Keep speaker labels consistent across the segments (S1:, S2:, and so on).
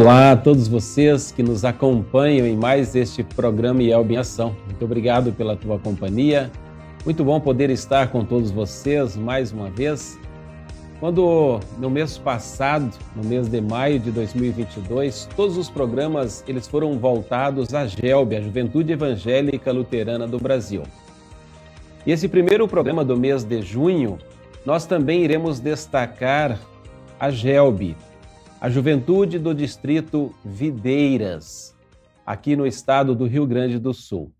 S1: Olá a todos vocês que nos acompanham em mais este programa IELB em Ação. Muito obrigado pela tua companhia. Muito bom poder estar com todos vocês mais uma vez. Quando no mês passado, no mês de maio de 2022, todos os programas eles foram voltados à GELB, a Juventude Evangélica Luterana do Brasil. E esse primeiro programa do mês de junho, nós também iremos destacar a GELB, a Juventude do Distrito Videiras, aqui no estado do Rio Grande do Sul.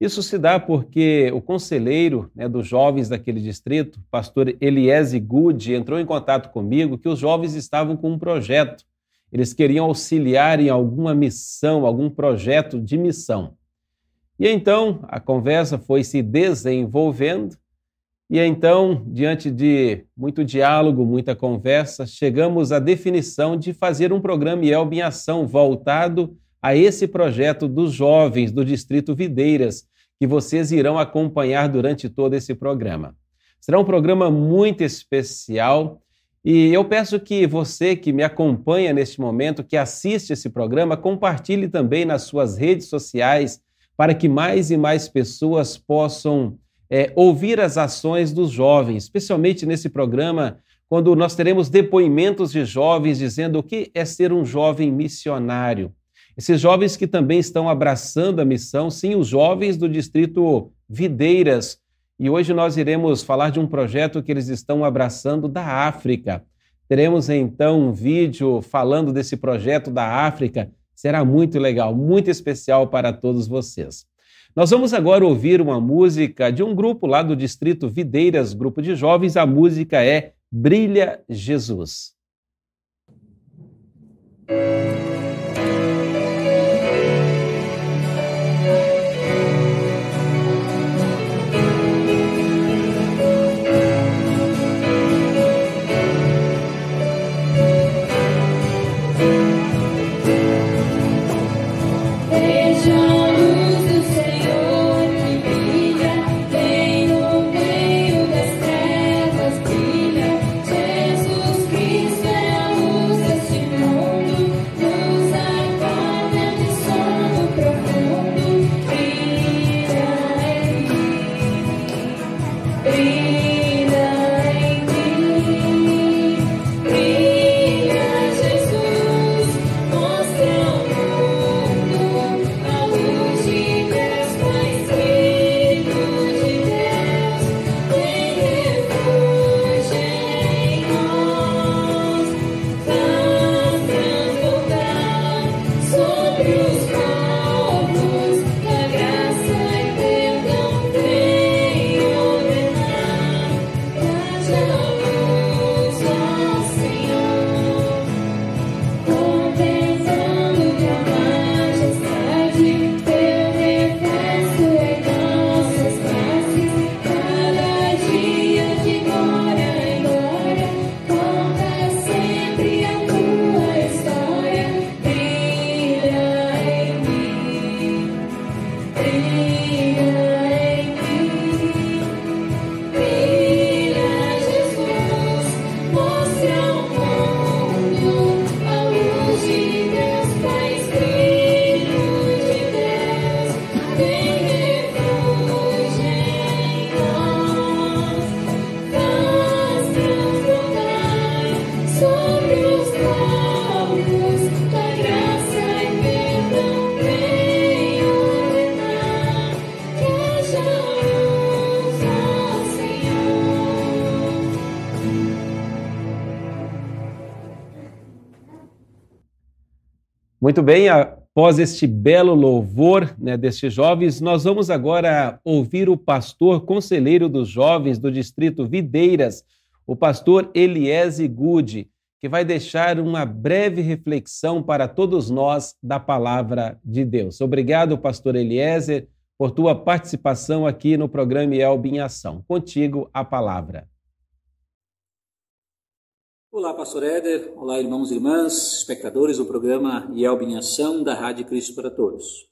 S1: Isso se dá porque o conselheiro né, dos jovens daquele distrito, pastor Eliese Good, entrou em contato comigo que os jovens estavam com um projeto. Eles queriam auxiliar em alguma missão, algum projeto de missão. E então a conversa foi se desenvolvendo, e então, diante de muito diálogo, muita conversa, chegamos à definição de fazer um programa IELB em ação voltado a esse projeto dos jovens do Distrito Videiras, que vocês irão acompanhar durante todo esse programa. Será um programa muito especial e eu peço que você que me acompanha neste momento, que assiste esse programa, compartilhe também nas suas redes sociais para que mais e mais pessoas possam é, ouvir as ações dos jovens, especialmente nesse programa, quando nós teremos depoimentos de jovens dizendo o que é ser um jovem missionário. Esses jovens que também estão abraçando a missão, sim, os jovens do distrito Videiras. E hoje nós iremos falar de um projeto que eles estão abraçando da África. Teremos então um vídeo falando desse projeto da África. Será muito legal, muito especial para todos vocês. Nós vamos agora ouvir uma música de um grupo lá do distrito Videiras, grupo de jovens. A música é Brilha Jesus. Muito bem, após este belo louvor né, destes jovens, nós vamos agora ouvir o pastor conselheiro dos jovens do distrito Videiras, o pastor Eliese Gude, que vai deixar uma breve reflexão para todos nós da palavra de Deus. Obrigado, pastor Eliezer, por tua participação aqui no programa Elb em Ação. Contigo a palavra.
S2: Olá, pastor Éder. Olá, irmãos e irmãs, espectadores do programa IELB em Ação da Rádio Cristo para Todos.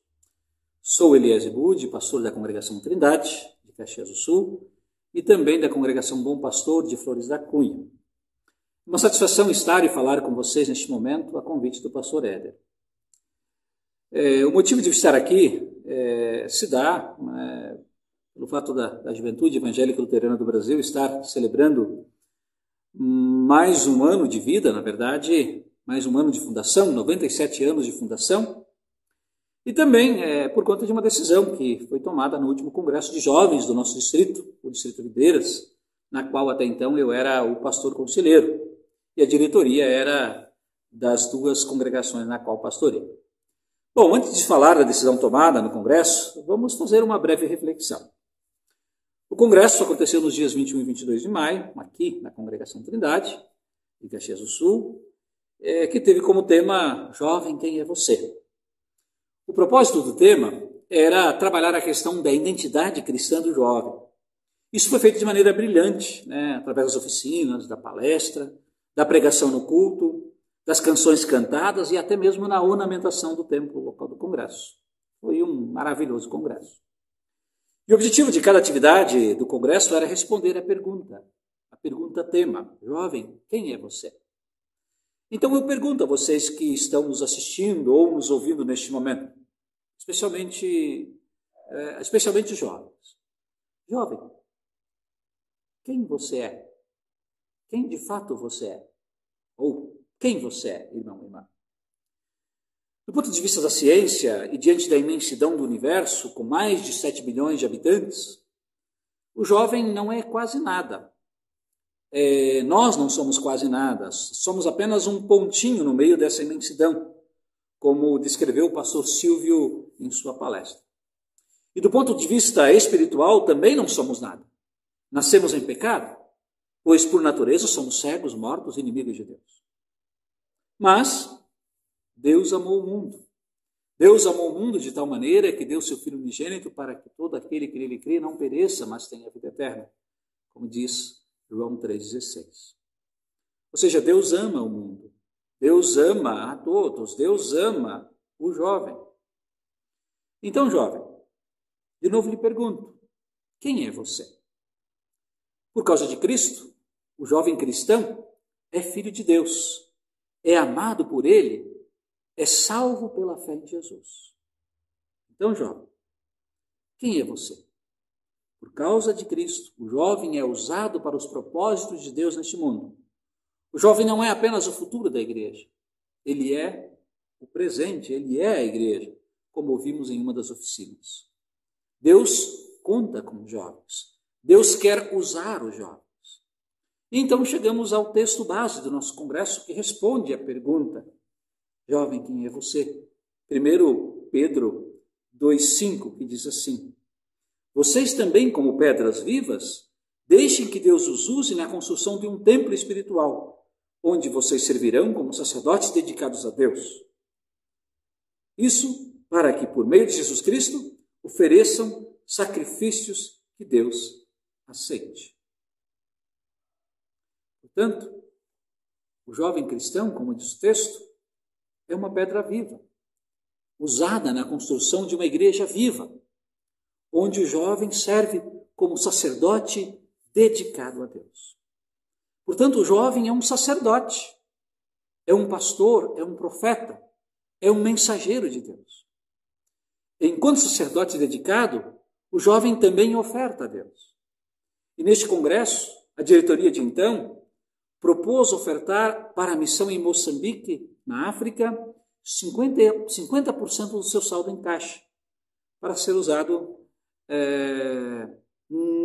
S2: Sou Elias Bud, pastor da Congregação Trindade, de Caxias do Sul, e também da Congregação Bom Pastor de Flores da Cunha. Uma satisfação estar e falar com vocês neste momento a convite do pastor Éder. É, o motivo de estar aqui é, se dá é, pelo fato da, da Juventude Evangélica Luterana do Brasil estar celebrando mais um ano de vida, na verdade, mais um ano de fundação, 97 anos de fundação, e também é, por conta de uma decisão que foi tomada no último Congresso de Jovens do nosso distrito, o Distrito Videiras, na qual até então eu era o pastor conselheiro e a diretoria era das duas congregações na qual pastorei. Bom, antes de falar da decisão tomada no Congresso, vamos fazer uma breve reflexão. Congresso aconteceu nos dias 21 e 22 de maio, aqui na Congregação Trindade, em Caxias do Sul, é, que teve como tema Jovem, quem é você? O propósito do tema era trabalhar a questão da identidade cristã do jovem. Isso foi feito de maneira brilhante, né, através das oficinas, da palestra, da pregação no culto, das canções cantadas e até mesmo na ornamentação do templo local do congresso. Foi um maravilhoso congresso. E o objetivo de cada atividade do congresso era responder à pergunta, a pergunta tema: Jovem, quem é você? Então eu pergunto a vocês que estão nos assistindo ou nos ouvindo neste momento, especialmente, é, especialmente jovens. Jovem, quem você é? Quem de fato você é? Ou quem você é, irmão e irmã? Do ponto de vista da ciência e diante da imensidão do universo, com mais de 7 bilhões de habitantes, o jovem não é quase nada. É, nós não somos quase nada, somos apenas um pontinho no meio dessa imensidão, como descreveu o pastor Silvio em sua palestra. E do ponto de vista espiritual, também não somos nada. Nascemos em pecado, pois por natureza somos cegos, mortos, inimigos de Deus. Mas Deus amou o mundo. Deus amou o mundo de tal maneira que deu seu Filho unigênito para que todo aquele que nele crê não pereça, mas tenha vida eterna, como diz João 3,16. Ou seja, Deus ama o mundo, Deus ama a todos, Deus ama o jovem. Então, jovem, de novo lhe pergunto: quem é você? Por causa de Cristo, o jovem cristão é filho de Deus, é amado por Ele, é salvo pela fé em Jesus. Então, jovem, quem é você? Por causa de Cristo, o jovem é usado para os propósitos de Deus neste mundo. O jovem não é apenas o futuro da igreja, ele é o presente, ele é a igreja, como ouvimos em uma das oficinas. Deus conta com os jovens, Deus quer usar os jovens. Então chegamos ao texto base do nosso congresso que responde à pergunta: Jovem, quem é você? Primeiro Pedro 2,5, que diz assim: vocês também, como pedras vivas, deixem que Deus os use na construção de um templo espiritual, onde vocês servirão como sacerdotes dedicados a Deus. Isso para que, por meio de Jesus Cristo, ofereçam sacrifícios que Deus aceite. Portanto, o jovem cristão, como diz o texto, é uma pedra viva, usada na construção de uma igreja viva onde o jovem serve como sacerdote dedicado a Deus. Portanto, o jovem é um sacerdote, é um pastor, é um profeta, é um mensageiro de Deus. Enquanto sacerdote dedicado, o jovem também oferta a Deus. E neste congresso, a diretoria de então propôs ofertar para a missão em Moçambique, na África, 50%, 50 do seu saldo em caixa, para ser usado é,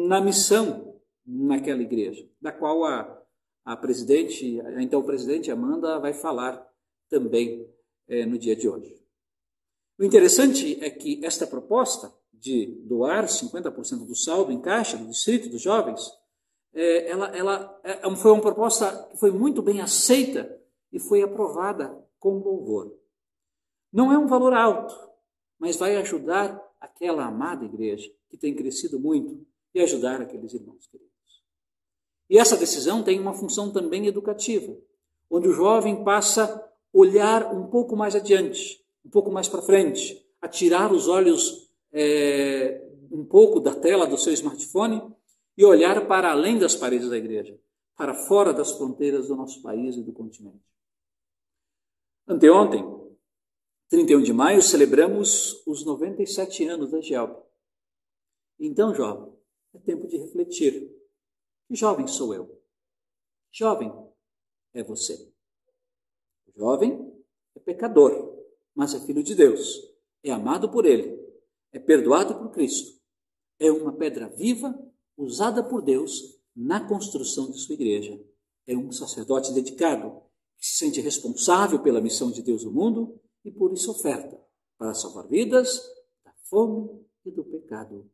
S2: na missão naquela igreja, da qual a, a presidente, então o presidente Amanda vai falar também é, no dia de hoje. O interessante é que esta proposta de doar 50% do saldo em caixa do distrito dos jovens, é, ela, ela é, foi uma proposta que foi muito bem aceita e foi aprovada com louvor. Não é um valor alto, mas vai ajudar aquela amada igreja que tem crescido muito e ajudar aqueles irmãos queridos. E essa decisão tem uma função também educativa, onde o jovem passa a olhar um pouco mais adiante, um pouco mais para frente, a tirar os olhos é, um pouco da tela do seu smartphone e olhar para além das paredes da igreja, para fora das fronteiras do nosso país e do continente. Anteontem, 31 de maio, celebramos os 97 anos da GELB. Então, jovem, é tempo de refletir. Que jovem sou eu? Jovem é você. Jovem é pecador, mas é filho de Deus, é amado por Ele, é perdoado por Cristo, é uma pedra viva usada por Deus na construção de sua igreja. É um sacerdote dedicado, se sente responsável pela missão de Deus no mundo e por isso oferta para salvar vidas da fome e do pecado.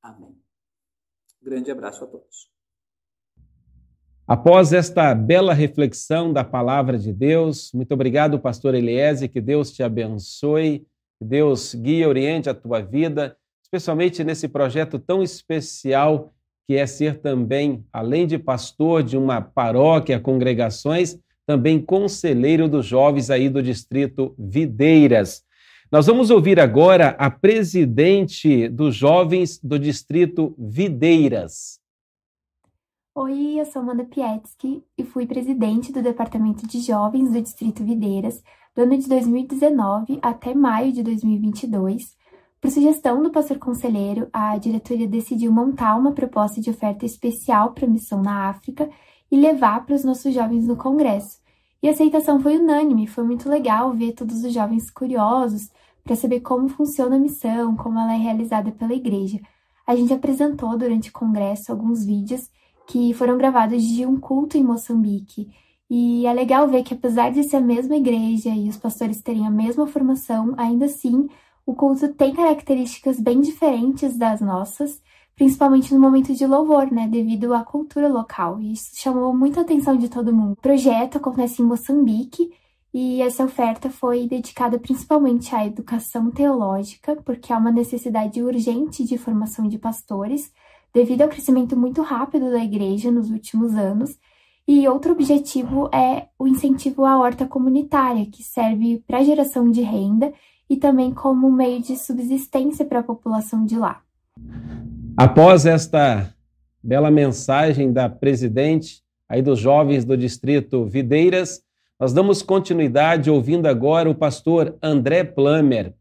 S2: Amém. Grande abraço a todos.
S1: Após esta bela reflexão da palavra de Deus, muito obrigado, pastor Eliese, que Deus te abençoe, que Deus guie e oriente a tua vida, especialmente nesse projeto tão especial que é ser também, além de pastor de uma paróquia, congregações, também conselheiro dos jovens aí do distrito Videiras. Nós vamos ouvir agora a presidente dos jovens do distrito Videiras.
S3: Oi, eu sou Amanda Pietsky e fui presidente do Departamento de Jovens do Distrito Videiras do ano de 2019 até maio de 2022 por sugestão do pastor conselheiro, a diretoria decidiu montar uma proposta de oferta especial para a missão na África e levar para os nossos jovens no congresso. E a aceitação foi unânime, foi muito legal ver todos os jovens curiosos para saber como funciona a missão, como ela é realizada pela igreja. A gente apresentou durante o congresso alguns vídeos que foram gravados de um culto em Moçambique. E é legal ver que apesar de ser a mesma igreja e os pastores terem a mesma formação, ainda assim o culto tem características bem diferentes das nossas, principalmente no momento de louvor, né, devido à cultura local. E isso chamou muita atenção de todo mundo. O projeto acontece em Moçambique e essa oferta foi dedicada principalmente à educação teológica, porque há uma necessidade urgente de formação de pastores, devido ao crescimento muito rápido da igreja nos últimos anos. E outro objetivo é o incentivo à horta comunitária, que serve para geração de renda e também como meio de subsistência para a população de lá.
S1: Após esta bela mensagem da presidente aí dos jovens do distrito Videiras, nós damos continuidade ouvindo agora o pastor André Plamer,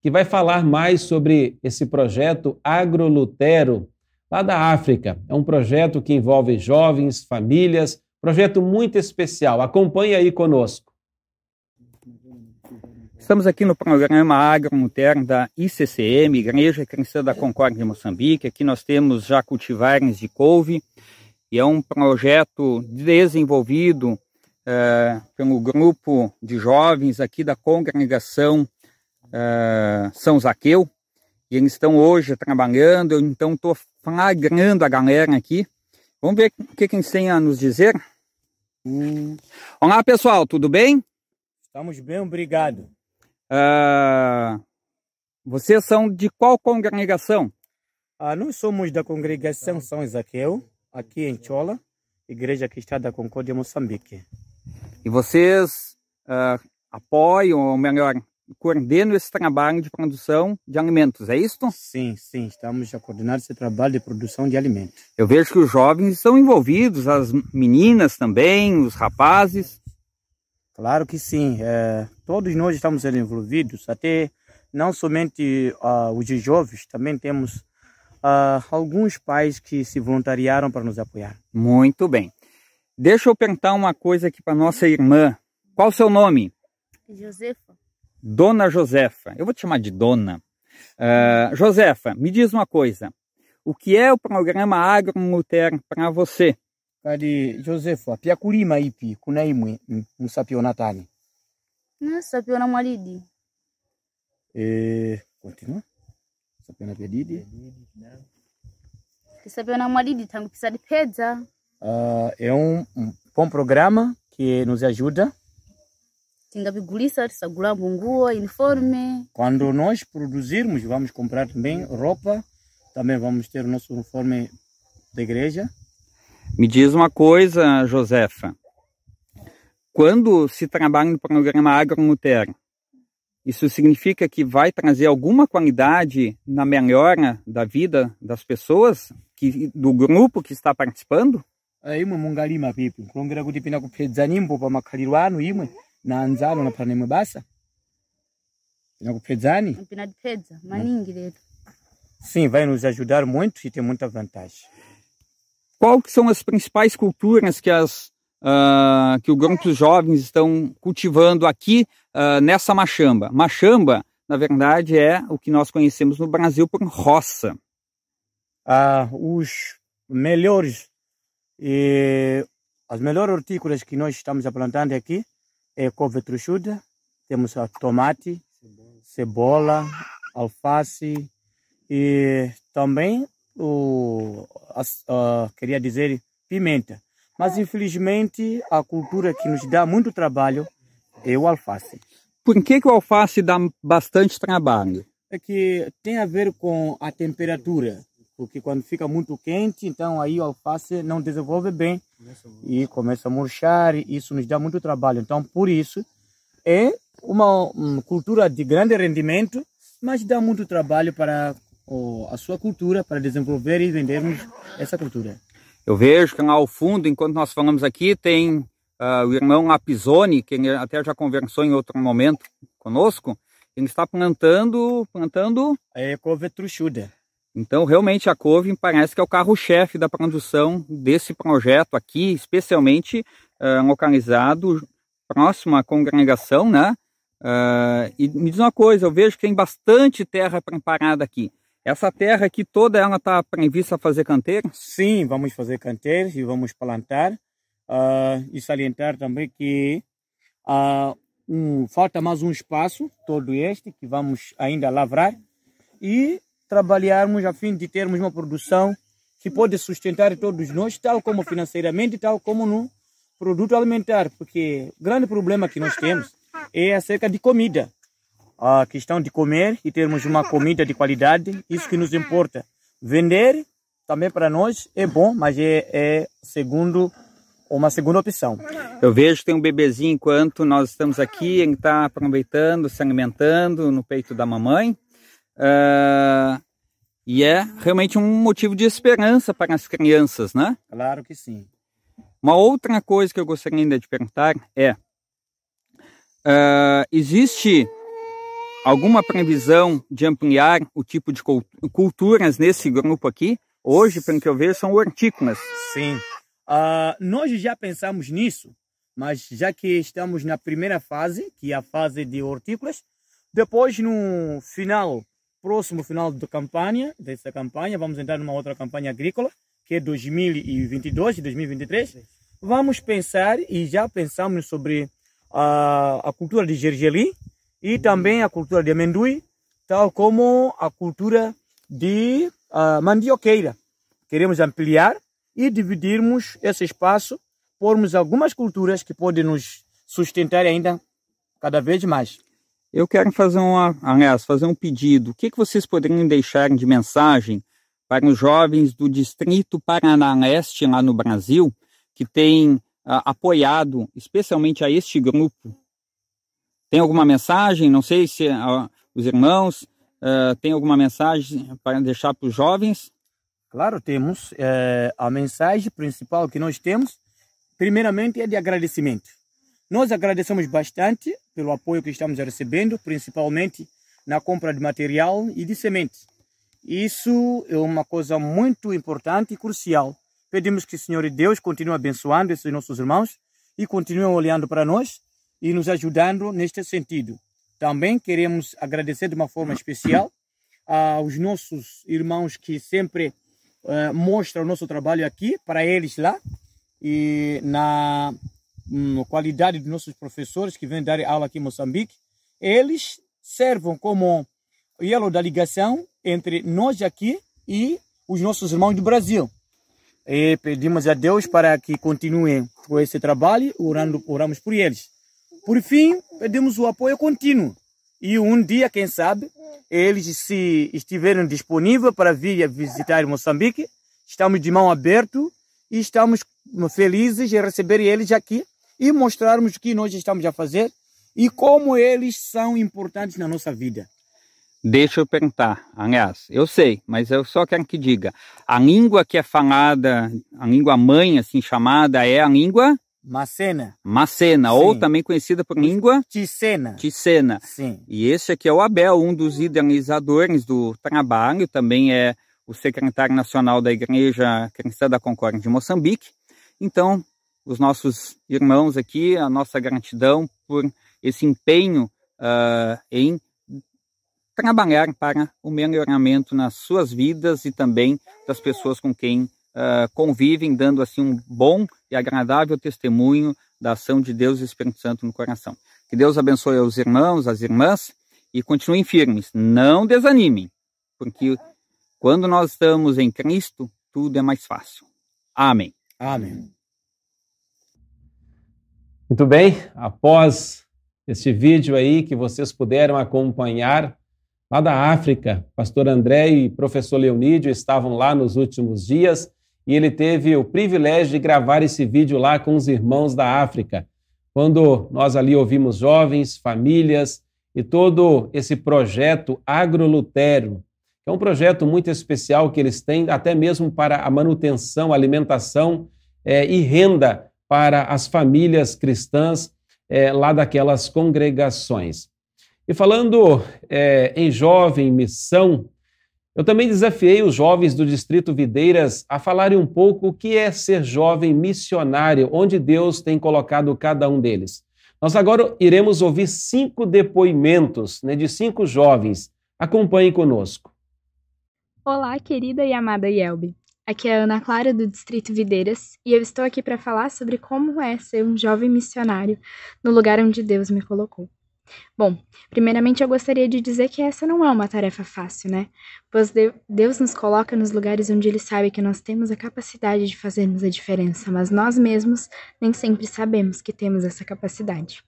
S1: que vai falar mais sobre esse projeto Agrolutero, lá da África. É um projeto que envolve jovens, famílias, projeto muito especial. Acompanhe aí conosco.
S4: Estamos aqui no programa Agromuterno da ICCM, Igreja Cristã da Concórdia de Moçambique. Aqui nós temos já cultivares de couve e é um projeto desenvolvido é, pelo grupo de jovens aqui da congregação é, São Zaqueu. E eles estão hoje trabalhando, eu então estou flagrando a galera aqui. Vamos ver o que, que eles têm a nos dizer. Hum. Olá pessoal, tudo bem?
S5: Estamos bem, obrigado.
S4: Uh, vocês são de qual congregação?
S5: Ah, nós somos da congregação São Isaqueu, aqui em Chola, Igreja Cristã da Concórdia, Moçambique.
S4: E vocês uh, apoiam, ou melhor, coordenam esse trabalho de produção de alimentos, é isso?
S5: Sim, sim, estamos a coordenar esse trabalho de produção de alimentos.
S4: Eu vejo que os jovens estão envolvidos, as meninas também, os rapazes.
S5: Claro que sim. É, todos nós estamos envolvidos, até não somente uh, os jovens, também temos uh, alguns pais que se voluntariaram para nos apoiar.
S4: Muito bem. Deixa eu perguntar uma coisa aqui para nossa irmã. Qual o seu nome?
S6: Josefa.
S4: Dona Josefa. Eu vou te chamar de Dona. Uh, Josefa, me diz uma coisa. O que é o programa Agromuter para você?
S5: Kadi josefu apia kulima ipi? Kuna imwe musapiona tani
S6: sapiona mwalidi.
S5: E continua. Sapiona pedidi
S6: sapiona mwalidi tangu pesa
S5: uh, é um, bom programa que nos ajuda.
S6: Tingapigulisa tisagula nguo uniforme
S5: quando nós produzirmos vamos comprar também roupa. Também vamos ter o nosso uniforme da igreja
S4: me diz uma coisa, Josefa. Quando se trabalha no programa Agromuter, isso significa que vai trazer alguma qualidade na melhora da vida das pessoas, que, do grupo que está participando?
S5: Eh, imwe mungalima pipi kulongera kuti pina kupedza nyimbo pa makhaliro anu imwe na anzanu na pana imwe basa pina kupedzani
S6: pinadipedza maningi letu
S5: sim vai nos ajudar muito e tem muita vantagem
S4: Qual que são as principais culturas que, as, ah, que o grupo dos jovens estão cultivando aqui ah, nessa machamba? Machamba, na verdade, é o que nós conhecemos no Brasil por roça.
S5: ah, os melhores e as melhores hortícolas que nós estamos plantando aqui é couve truchuda, temos a tomate, cebola, alface e também o as- ah, queria dizer pimenta. Mas infelizmente a cultura que nos dá muito trabalho é o alface.
S4: Por que, que o alface dá bastante trabalho?
S5: é que tem a ver com a temperatura, porque quando fica muito quente, então aí o alface não desenvolve bem e começa a murchar, e isso nos dá muito trabalho. Então, por isso, é uma hum, cultura de grande rendimento, mas dá muito trabalho para o- a sua cultura, para desenvolver e vendermos essa cultura.
S4: Eu vejo que lá ao fundo, enquanto nós falamos aqui, tem ah, o irmão Apisoni, que ele até já conversou em outro momento conosco. Ele está plantando, plantando.
S5: É couve truchuda.
S4: Então, realmente, a couve parece que é o carro-chefe da produção desse projeto aqui, especialmente ah, localizado próximo à congregação, né? Ah, e me diz uma coisa, eu vejo que tem bastante terra preparada aqui. Essa terra aqui toda ela está prevista a fazer canteiro?
S5: Sim, vamos fazer canteiros e vamos plantar. Ah, e salientar também que ah, um, falta mais um espaço, todo este, que vamos ainda lavrar e trabalharmos a fim de termos uma produção que pode sustentar todos nós, tal como financeiramente, tal como no produto alimentar, porque o grande problema que nós temos é acerca de comida. A questão de comer e termos uma comida de qualidade, isso que nos importa. Vender também para nós é bom, mas é, é segundo uma segunda opção.
S4: Eu vejo que tem um bebezinho enquanto nós estamos aqui, ele está aproveitando, se alimentando no peito da mamãe. Ah, e é realmente um motivo de esperança para as crianças, né?
S5: Claro que sim.
S4: Uma outra coisa que eu gostaria ainda de perguntar é: ah, existe alguma previsão de ampliar o tipo de cult- culturas nesse grupo aqui? Hoje, pelo que eu vejo, são hortícolas.
S5: Sim. Ah, nós já pensamos nisso, mas já que estamos na primeira fase, que é a fase de hortícolas, depois no final, próximo final da campanha, dessa campanha, vamos entrar numa outra campanha agrícola, que é 2022 e 2023. Vamos pensar e já pensamos sobre a, a cultura de gergelim e também a cultura de amendoim, tal como a cultura de ah, mandioqueira. Queremos ampliar e dividirmos esse espaço, pormos algumas culturas que podem nos sustentar ainda cada vez mais.
S4: Eu quero fazer uma, aliás, fazer um pedido. O que, que vocês poderiam deixar de mensagem para os jovens do Distrito Paraná Leste, lá no Brasil, que têm ah, apoiado especialmente a este grupo? Tem alguma mensagem? Não sei se ah, os irmãos ah, têm alguma mensagem para deixar para os jovens.
S5: Claro, temos eh, a mensagem principal que nós temos, primeiramente é de agradecimento. Nós agradecemos bastante pelo apoio que estamos recebendo, principalmente na compra de material e de sementes. Isso é uma coisa muito importante e crucial. Pedimos que o Senhor Deus continue abençoando esses nossos irmãos e continue olhando para nós e nos ajudando neste sentido. Também queremos agradecer de uma forma especial aos nossos irmãos que sempre eh, mostram o nosso trabalho aqui para eles lá e na hum, qualidade dos nossos professores que vêm dar aula aqui em Moçambique. Eles servem como elo da ligação entre nós aqui e os nossos irmãos do Brasil. E pedimos a Deus para que continuem com esse trabalho, orando, oramos por eles. Por fim, pedimos o apoio contínuo. E um dia, quem sabe, eles se estiverem disponíveis para vir visitar Moçambique, estamos de mão aberta e estamos felizes em receber eles aqui e mostrarmos o que nós estamos a fazer e como eles são importantes na nossa vida.
S4: Deixa eu perguntar, aliás, eu sei, mas eu só quero que diga, a língua que é falada, a língua mãe, assim chamada, é a língua
S5: Macena.
S4: Macena, Sim. ou também conhecida por língua
S5: Ticena.
S4: Ticena.
S5: Sim.
S4: E esse aqui é o Abel, um dos idealizadores do trabalho, também é o secretário nacional da Igreja Cristã da Concórdia de Moçambique. Então, os nossos irmãos aqui, a nossa gratidão por esse empenho uh, em trabalhar para o melhoramento nas suas vidas e também das pessoas com quem uh, convivem, dando assim um bom e agradável testemunho da ação de Deus e Espírito Santo no coração. Que Deus abençoe os irmãos, as irmãs e continuem firmes. Não desanimem, porque quando nós estamos em Cristo, tudo é mais fácil. Amém.
S5: Amém.
S1: Muito bem, após este vídeo aí que vocês puderam acompanhar lá da África, pastor André e professor Leonídio estavam lá nos últimos dias e ele teve o privilégio de gravar esse vídeo lá com os irmãos da África. Quando nós ali ouvimos jovens, famílias e todo esse projeto agrolutério, é um projeto muito especial que eles têm, até mesmo para a manutenção, alimentação é, e renda para as famílias cristãs é, lá daquelas congregações. E falando é, em jovem missão, eu também desafiei os jovens do Distrito Videiras a falarem um pouco o que é ser jovem missionário, onde Deus tem colocado cada um deles. Nós agora iremos ouvir cinco depoimentos né, de cinco jovens. Acompanhe conosco.
S7: Olá, querida e amada Yelbe. Aqui é a Ana Clara do Distrito Videiras e eu estou aqui para falar sobre como é ser um jovem missionário no lugar onde Deus me colocou. Bom, primeiramente eu gostaria de dizer que essa não é uma tarefa fácil, né? Pois Deus nos coloca nos lugares onde Ele sabe que nós temos a capacidade de fazermos a diferença, mas nós mesmos nem sempre sabemos que temos essa capacidade.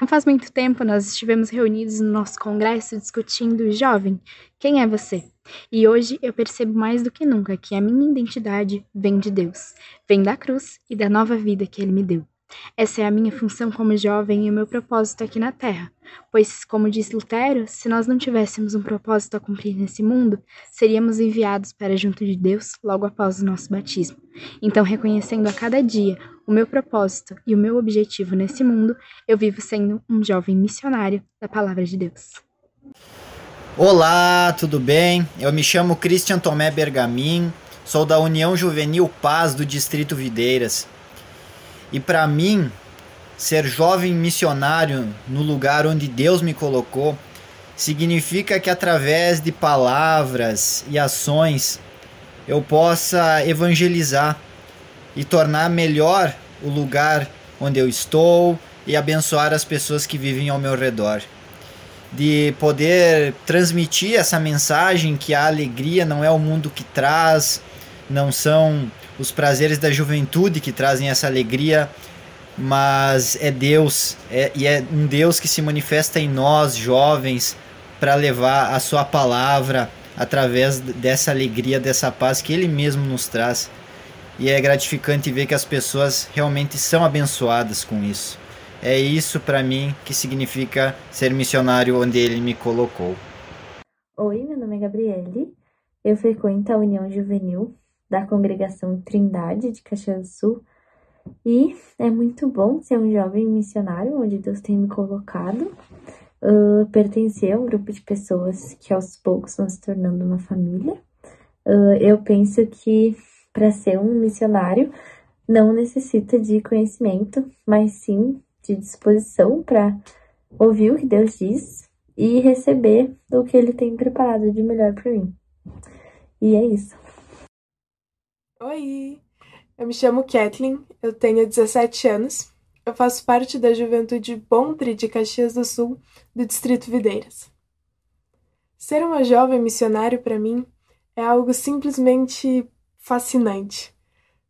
S7: Não faz muito tempo nós estivemos reunidos no nosso congresso discutindo Jovem, quem é você? E hoje eu percebo mais do que nunca que a minha identidade vem de Deus, vem da cruz e da nova vida que Ele me deu. Essa é a minha função como jovem e o meu propósito aqui na Terra, pois, como diz Lutero, se nós não tivéssemos um propósito a cumprir nesse mundo, seríamos enviados para junto de Deus logo após o nosso batismo. Então, reconhecendo a cada dia o meu propósito e o meu objetivo nesse mundo, eu vivo sendo um jovem missionário da Palavra de Deus.
S8: Olá, tudo bem? Eu me chamo Christian Tomé Bergamin, sou da União Juvenil Paz do Distrito Videiras. E para mim, ser jovem missionário no lugar onde Deus me colocou significa que através de palavras e ações eu possa evangelizar e tornar melhor o lugar onde eu estou e abençoar as pessoas que vivem ao meu redor. De poder transmitir essa mensagem que a alegria não é o mundo que traz, não são os prazeres da juventude que trazem essa alegria, mas é Deus, é, e é um Deus que se manifesta em nós, jovens, para levar a Sua palavra através dessa alegria, dessa paz que Ele mesmo nos traz. E é gratificante ver que as pessoas realmente são abençoadas com isso. É isso para mim que significa ser missionário onde Ele me colocou.
S9: Oi, meu nome é Gabriele. Eu frequento a União Juvenil da congregação Trindade de Caxias do Sul. E é muito bom ser um jovem missionário, onde Deus tem me colocado, uh, pertencer a um grupo de pessoas que aos poucos estão se tornando uma família. Uh, eu penso que para ser um missionário não necessita de conhecimento, mas sim de disposição para ouvir o que Deus diz e receber o que Ele tem preparado de melhor para mim. E é isso.
S10: Oi, eu me chamo Kathleen, eu tenho 17 anos, eu faço parte da Juventude Bontre de Caxias do Sul, do Distrito Videiras. Ser uma jovem missionário para mim é algo simplesmente fascinante.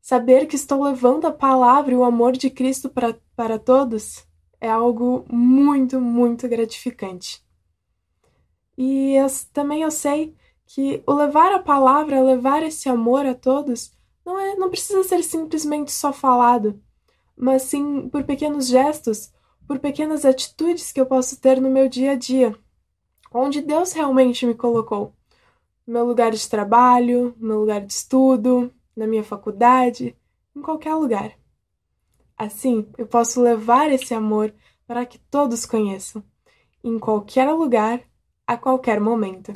S10: Saber que estou levando a palavra e o amor de Cristo para, para todos é algo muito, muito gratificante. E eu, também eu sei que o levar a palavra, levar esse amor a todos, não, é, não precisa ser simplesmente só falado, mas sim por pequenos gestos, por pequenas atitudes que eu posso ter no meu dia a dia. onde Deus realmente me colocou. No meu lugar de trabalho, no meu lugar de estudo, na minha faculdade, em qualquer lugar. Assim, eu posso levar esse amor para que todos conheçam, em qualquer lugar, a qualquer momento.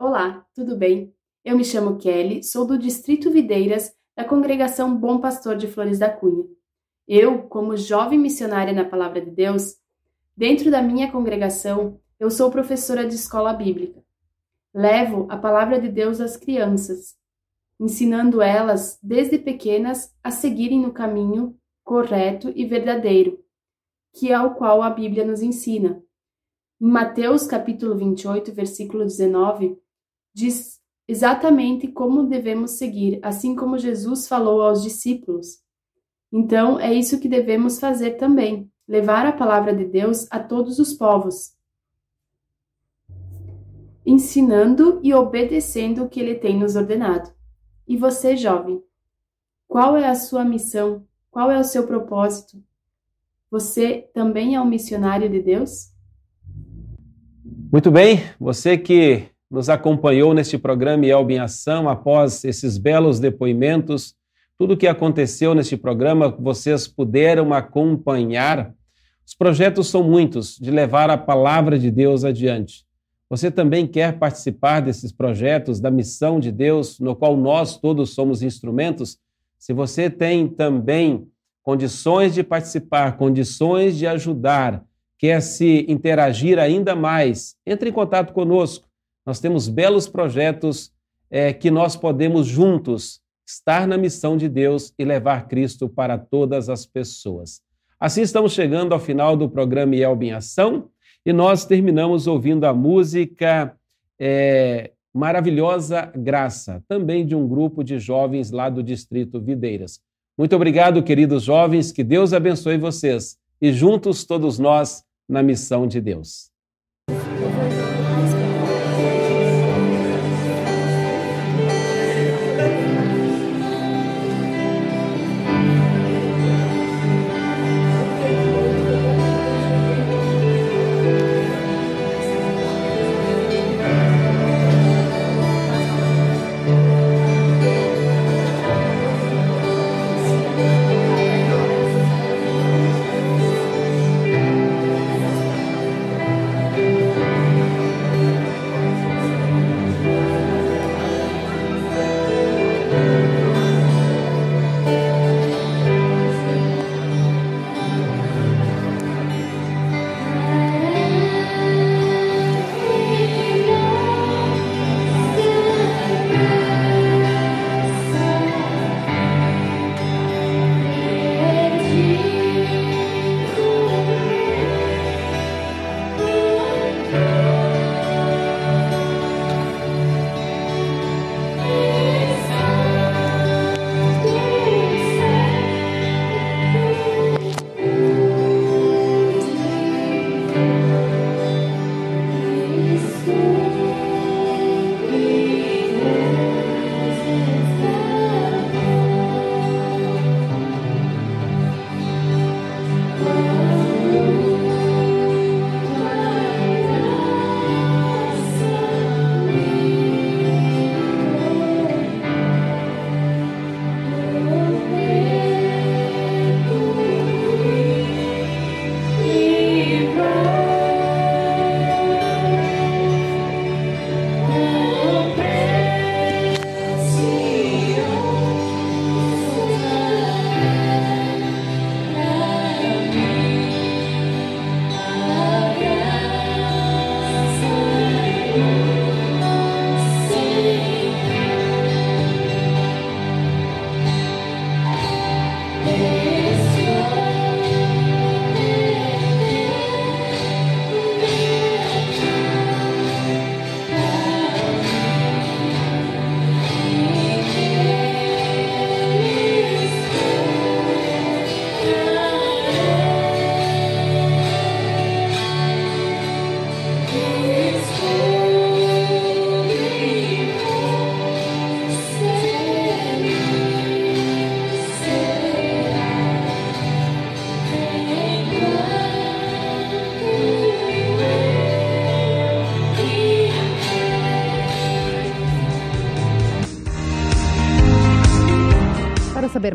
S11: Olá, tudo bem? Eu me chamo Kelly, sou do Distrito Videiras, da Congregação Bom Pastor de Flores da Cunha. Eu, como jovem missionária na Palavra de Deus, dentro da minha congregação, eu sou professora de escola bíblica. Levo a palavra de Deus às crianças, ensinando elas, desde pequenas, a seguirem no caminho correto e verdadeiro, que é o qual a Bíblia nos ensina. Em Mateus capítulo 28, versículo 19, diz exatamente como devemos seguir, assim como Jesus falou aos discípulos. Então, é isso que devemos fazer também: levar a palavra de Deus a todos os povos, ensinando e obedecendo o que ele tem nos ordenado. E você, jovem, qual é a sua missão? Qual é o seu propósito? Você também é um missionário de Deus?
S1: Muito bem, você que nos acompanhou neste programa Elbe em Ação após esses belos depoimentos, tudo o que aconteceu neste programa, vocês puderam acompanhar. Os projetos são muitos de levar a palavra de Deus adiante. Você também quer participar desses projetos da missão de Deus, no qual nós todos somos instrumentos? Se você tem também condições de participar, condições de ajudar, quer se interagir ainda mais, entre em contato conosco. Nós temos belos projetos é, que nós podemos juntos estar na missão de Deus e levar Cristo para todas as pessoas. Assim estamos chegando ao final do programa Elbe em Ação e nós terminamos ouvindo a música é, Maravilhosa Graça, também de um grupo de jovens lá do Distrito Videiras. Muito obrigado, queridos jovens, que Deus abençoe vocês e juntos todos nós na missão de Deus.